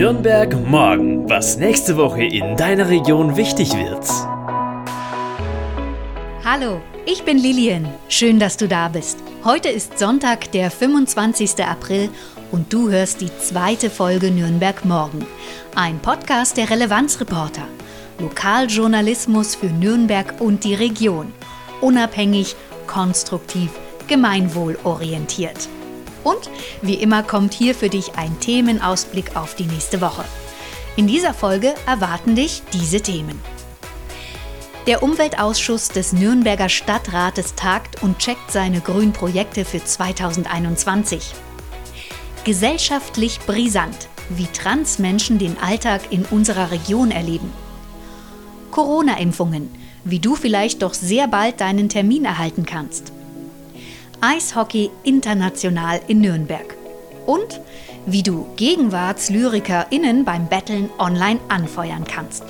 Nürnberg morgen, was nächste Woche in deiner Region wichtig wird. Hallo, ich bin Lilian. Schön, dass du da bist. Heute ist Sonntag, der 25. April und du hörst die zweite Folge Nürnberg morgen. Ein Podcast der Relevanzreporter. Lokaljournalismus für Nürnberg und die Region. Unabhängig, konstruktiv, gemeinwohlorientiert. Und wie immer kommt hier für dich ein Themenausblick auf die nächste Woche. In dieser Folge erwarten dich diese Themen. Der Umweltausschuss des Nürnberger Stadtrates tagt und checkt seine Grünprojekte für 2021. Gesellschaftlich brisant, wie Transmenschen den Alltag in unserer Region erleben. Corona-Impfungen, wie du vielleicht doch sehr bald deinen Termin erhalten kannst. Eishockey international in Nürnberg. Und wie du GegenwartslyrikerInnen beim Betteln online anfeuern kannst.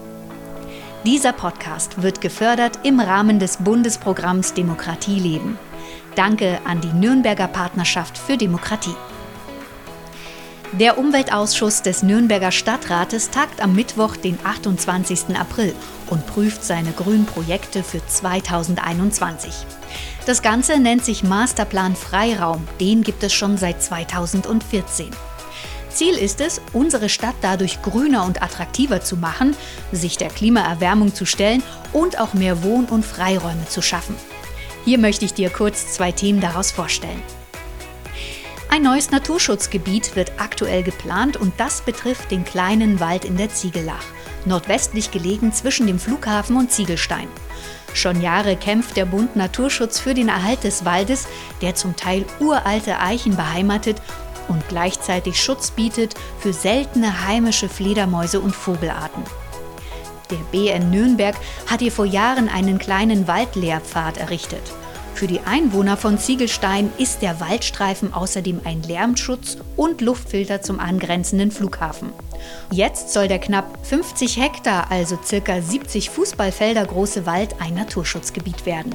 Dieser Podcast wird gefördert im Rahmen des Bundesprogramms Demokratie leben. Danke an die Nürnberger Partnerschaft für Demokratie. Der Umweltausschuss des Nürnberger Stadtrates tagt am Mittwoch, den 28. April und prüft seine Grünprojekte für 2021. Das Ganze nennt sich Masterplan Freiraum. Den gibt es schon seit 2014. Ziel ist es, unsere Stadt dadurch grüner und attraktiver zu machen, sich der Klimaerwärmung zu stellen und auch mehr Wohn- und Freiräume zu schaffen. Hier möchte ich dir kurz zwei Themen daraus vorstellen. Ein neues Naturschutzgebiet wird aktuell geplant und das betrifft den kleinen Wald in der Ziegellach, nordwestlich gelegen zwischen dem Flughafen und Ziegelstein. Schon Jahre kämpft der Bund Naturschutz für den Erhalt des Waldes, der zum Teil uralte Eichen beheimatet und gleichzeitig Schutz bietet für seltene heimische Fledermäuse und Vogelarten. Der BN Nürnberg hat hier vor Jahren einen kleinen Waldlehrpfad errichtet. Für die Einwohner von Ziegelstein ist der Waldstreifen außerdem ein Lärmschutz und Luftfilter zum angrenzenden Flughafen. Jetzt soll der knapp 50 Hektar, also circa 70 Fußballfelder große Wald ein Naturschutzgebiet werden.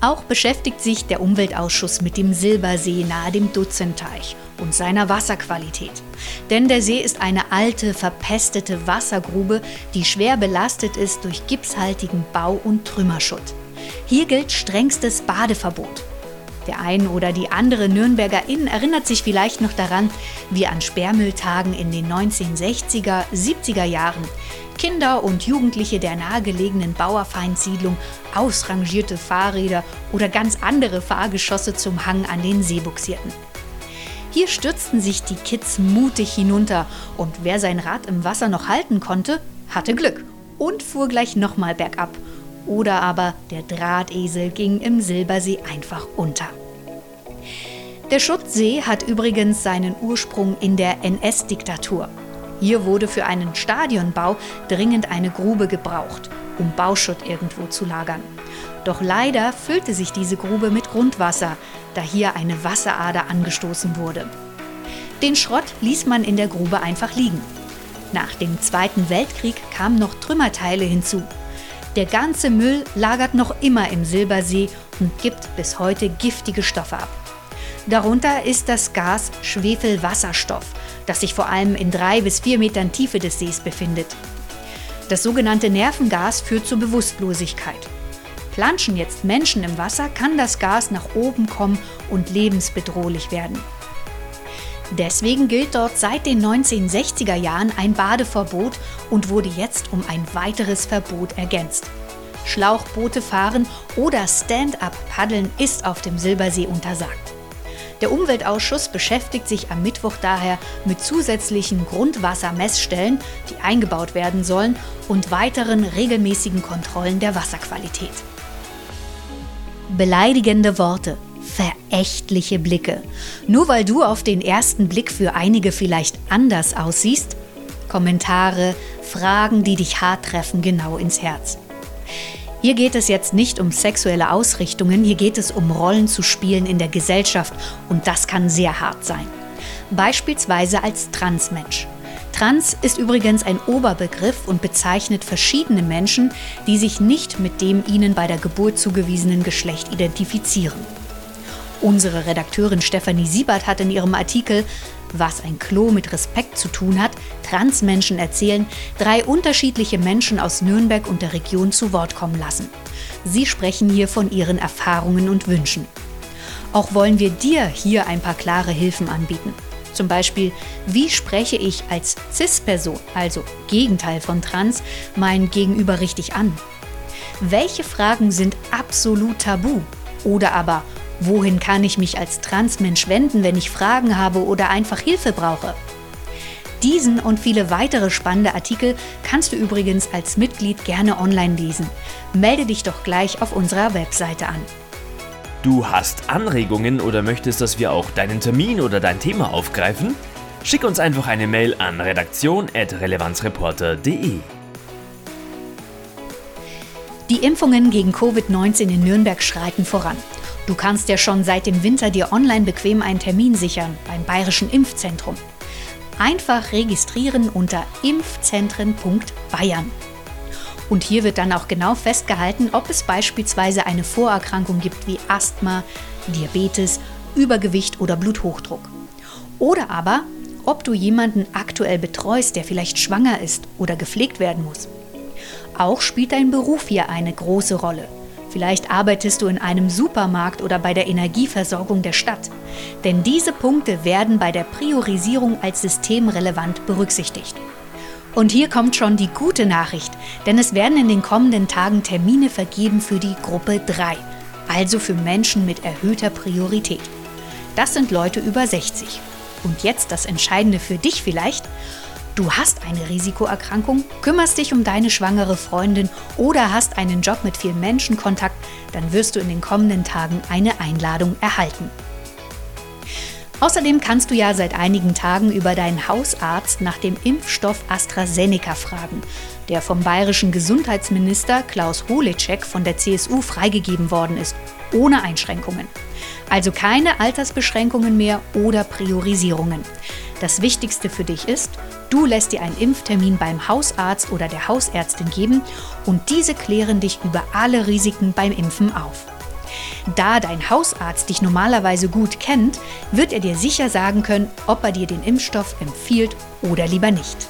Auch beschäftigt sich der Umweltausschuss mit dem Silbersee nahe dem Dutzenteich und seiner Wasserqualität. Denn der See ist eine alte, verpestete Wassergrube, die schwer belastet ist durch gipshaltigen Bau- und Trümmerschutt. Hier gilt strengstes Badeverbot. Der ein oder die andere Nürnberger Inn erinnert sich vielleicht noch daran, wie an Sperrmülltagen in den 1960er, 70er Jahren Kinder und Jugendliche der nahegelegenen Bauerfeindsiedlung ausrangierte Fahrräder oder ganz andere Fahrgeschosse zum Hang an den See buxierten. Hier stürzten sich die Kids mutig hinunter und wer sein Rad im Wasser noch halten konnte, hatte Glück und fuhr gleich nochmal bergab oder aber der Drahtesel ging im Silbersee einfach unter. Der Schutzsee hat übrigens seinen Ursprung in der NS-Diktatur. Hier wurde für einen Stadionbau dringend eine Grube gebraucht, um Bauschutt irgendwo zu lagern. Doch leider füllte sich diese Grube mit Grundwasser, da hier eine Wasserader angestoßen wurde. Den Schrott ließ man in der Grube einfach liegen. Nach dem Zweiten Weltkrieg kamen noch Trümmerteile hinzu. Der ganze Müll lagert noch immer im Silbersee und gibt bis heute giftige Stoffe ab. Darunter ist das Gas Schwefelwasserstoff, das sich vor allem in drei bis vier Metern Tiefe des Sees befindet. Das sogenannte Nervengas führt zur Bewusstlosigkeit. Planschen jetzt Menschen im Wasser, kann das Gas nach oben kommen und lebensbedrohlich werden. Deswegen gilt dort seit den 1960er Jahren ein Badeverbot und wurde jetzt um ein weiteres Verbot ergänzt. Schlauchboote fahren oder Stand-up-Paddeln ist auf dem Silbersee untersagt. Der Umweltausschuss beschäftigt sich am Mittwoch daher mit zusätzlichen Grundwassermessstellen, die eingebaut werden sollen, und weiteren regelmäßigen Kontrollen der Wasserqualität. Beleidigende Worte, verächtliche Blicke. Nur weil du auf den ersten Blick für einige vielleicht anders aussiehst? Kommentare, Fragen, die dich hart treffen, genau ins Herz. Hier geht es jetzt nicht um sexuelle Ausrichtungen, hier geht es um Rollen zu spielen in der Gesellschaft und das kann sehr hart sein. Beispielsweise als Transmensch. Trans ist übrigens ein Oberbegriff und bezeichnet verschiedene Menschen, die sich nicht mit dem ihnen bei der Geburt zugewiesenen Geschlecht identifizieren. Unsere Redakteurin Stefanie Siebert hat in ihrem Artikel Was ein Klo mit Respekt zu tun hat, Transmenschen erzählen, drei unterschiedliche Menschen aus Nürnberg und der Region zu Wort kommen lassen. Sie sprechen hier von ihren Erfahrungen und Wünschen. Auch wollen wir dir hier ein paar klare Hilfen anbieten. Zum Beispiel, wie spreche ich als CIS-Person, also Gegenteil von Trans, mein Gegenüber richtig an? Welche Fragen sind absolut tabu? Oder aber, wohin kann ich mich als Transmensch wenden, wenn ich Fragen habe oder einfach Hilfe brauche? Diesen und viele weitere spannende Artikel kannst du übrigens als Mitglied gerne online lesen. Melde dich doch gleich auf unserer Webseite an. Du hast Anregungen oder möchtest, dass wir auch deinen Termin oder dein Thema aufgreifen? Schick uns einfach eine Mail an redaktion.relevanzreporter.de. Die Impfungen gegen Covid-19 in Nürnberg schreiten voran. Du kannst ja schon seit dem Winter dir online bequem einen Termin sichern beim Bayerischen Impfzentrum. Einfach registrieren unter impfzentren.bayern. Und hier wird dann auch genau festgehalten, ob es beispielsweise eine Vorerkrankung gibt wie Asthma, Diabetes, Übergewicht oder Bluthochdruck. Oder aber, ob du jemanden aktuell betreust, der vielleicht schwanger ist oder gepflegt werden muss. Auch spielt dein Beruf hier eine große Rolle. Vielleicht arbeitest du in einem Supermarkt oder bei der Energieversorgung der Stadt. Denn diese Punkte werden bei der Priorisierung als systemrelevant berücksichtigt. Und hier kommt schon die gute Nachricht, denn es werden in den kommenden Tagen Termine vergeben für die Gruppe 3, also für Menschen mit erhöhter Priorität. Das sind Leute über 60. Und jetzt das Entscheidende für dich vielleicht. Du hast eine Risikoerkrankung, kümmerst dich um deine schwangere Freundin oder hast einen Job mit viel Menschenkontakt, dann wirst du in den kommenden Tagen eine Einladung erhalten. Außerdem kannst du ja seit einigen Tagen über deinen Hausarzt nach dem Impfstoff AstraZeneca fragen, der vom bayerischen Gesundheitsminister Klaus Holecek von der CSU freigegeben worden ist, ohne Einschränkungen. Also keine Altersbeschränkungen mehr oder Priorisierungen. Das Wichtigste für dich ist, du lässt dir einen Impftermin beim Hausarzt oder der Hausärztin geben und diese klären dich über alle Risiken beim Impfen auf. Da dein Hausarzt dich normalerweise gut kennt, wird er dir sicher sagen können, ob er dir den Impfstoff empfiehlt oder lieber nicht.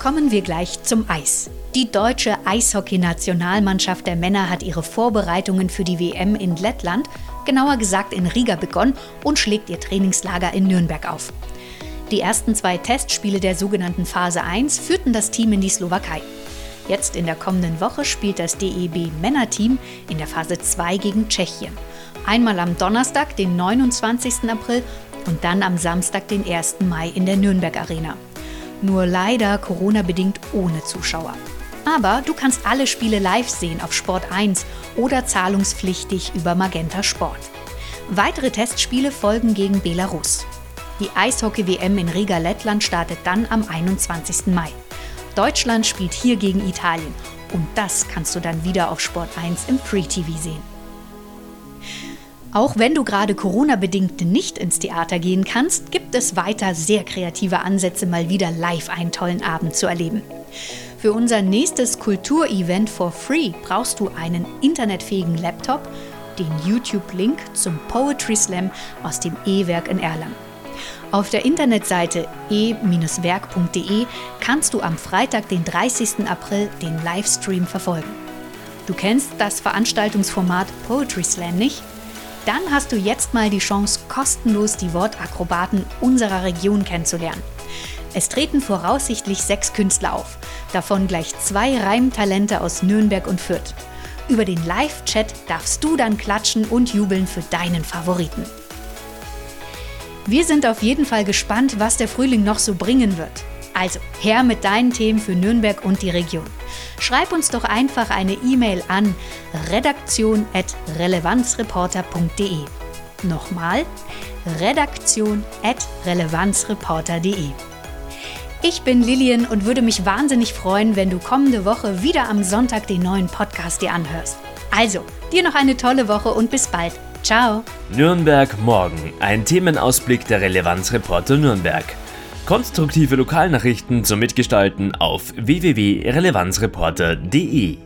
Kommen wir gleich zum Eis. Die deutsche Eishockey-Nationalmannschaft der Männer hat ihre Vorbereitungen für die WM in Lettland, genauer gesagt in Riga, begonnen und schlägt ihr Trainingslager in Nürnberg auf. Die ersten zwei Testspiele der sogenannten Phase 1 führten das Team in die Slowakei. Jetzt in der kommenden Woche spielt das DEB Männerteam in der Phase 2 gegen Tschechien. Einmal am Donnerstag, den 29. April und dann am Samstag, den 1. Mai in der Nürnberg Arena. Nur leider Corona-bedingt ohne Zuschauer. Aber du kannst alle Spiele live sehen auf Sport 1 oder zahlungspflichtig über Magenta Sport. Weitere Testspiele folgen gegen Belarus. Die Eishockey-WM in Riga, Lettland startet dann am 21. Mai. Deutschland spielt hier gegen Italien und das kannst du dann wieder auf Sport 1 im Free TV sehen. Auch wenn du gerade Corona-bedingt nicht ins Theater gehen kannst, gibt es weiter sehr kreative Ansätze, mal wieder live einen tollen Abend zu erleben. Für unser nächstes Kulturevent for free brauchst du einen internetfähigen Laptop, den YouTube-Link zum Poetry Slam aus dem E-Werk in Erlangen. Auf der Internetseite e-werk.de kannst du am Freitag, den 30. April, den Livestream verfolgen. Du kennst das Veranstaltungsformat Poetry Slam nicht? Dann hast du jetzt mal die Chance, kostenlos die Wortakrobaten unserer Region kennenzulernen. Es treten voraussichtlich sechs Künstler auf, davon gleich zwei Reimtalente aus Nürnberg und Fürth. Über den Live-Chat darfst du dann klatschen und jubeln für deinen Favoriten. Wir sind auf jeden Fall gespannt, was der Frühling noch so bringen wird. Also her mit deinen Themen für Nürnberg und die Region. Schreib uns doch einfach eine E-Mail an redaktion.relevanzreporter.de. Nochmal redaktion.relevanzreporter.de. Ich bin Lilian und würde mich wahnsinnig freuen, wenn du kommende Woche wieder am Sonntag den neuen Podcast dir anhörst. Also, dir noch eine tolle Woche und bis bald. Ciao. Nürnberg morgen. Ein Themenausblick der Relevanzreporter Nürnberg. Konstruktive Lokalnachrichten zum Mitgestalten auf www.relevanzreporter.de.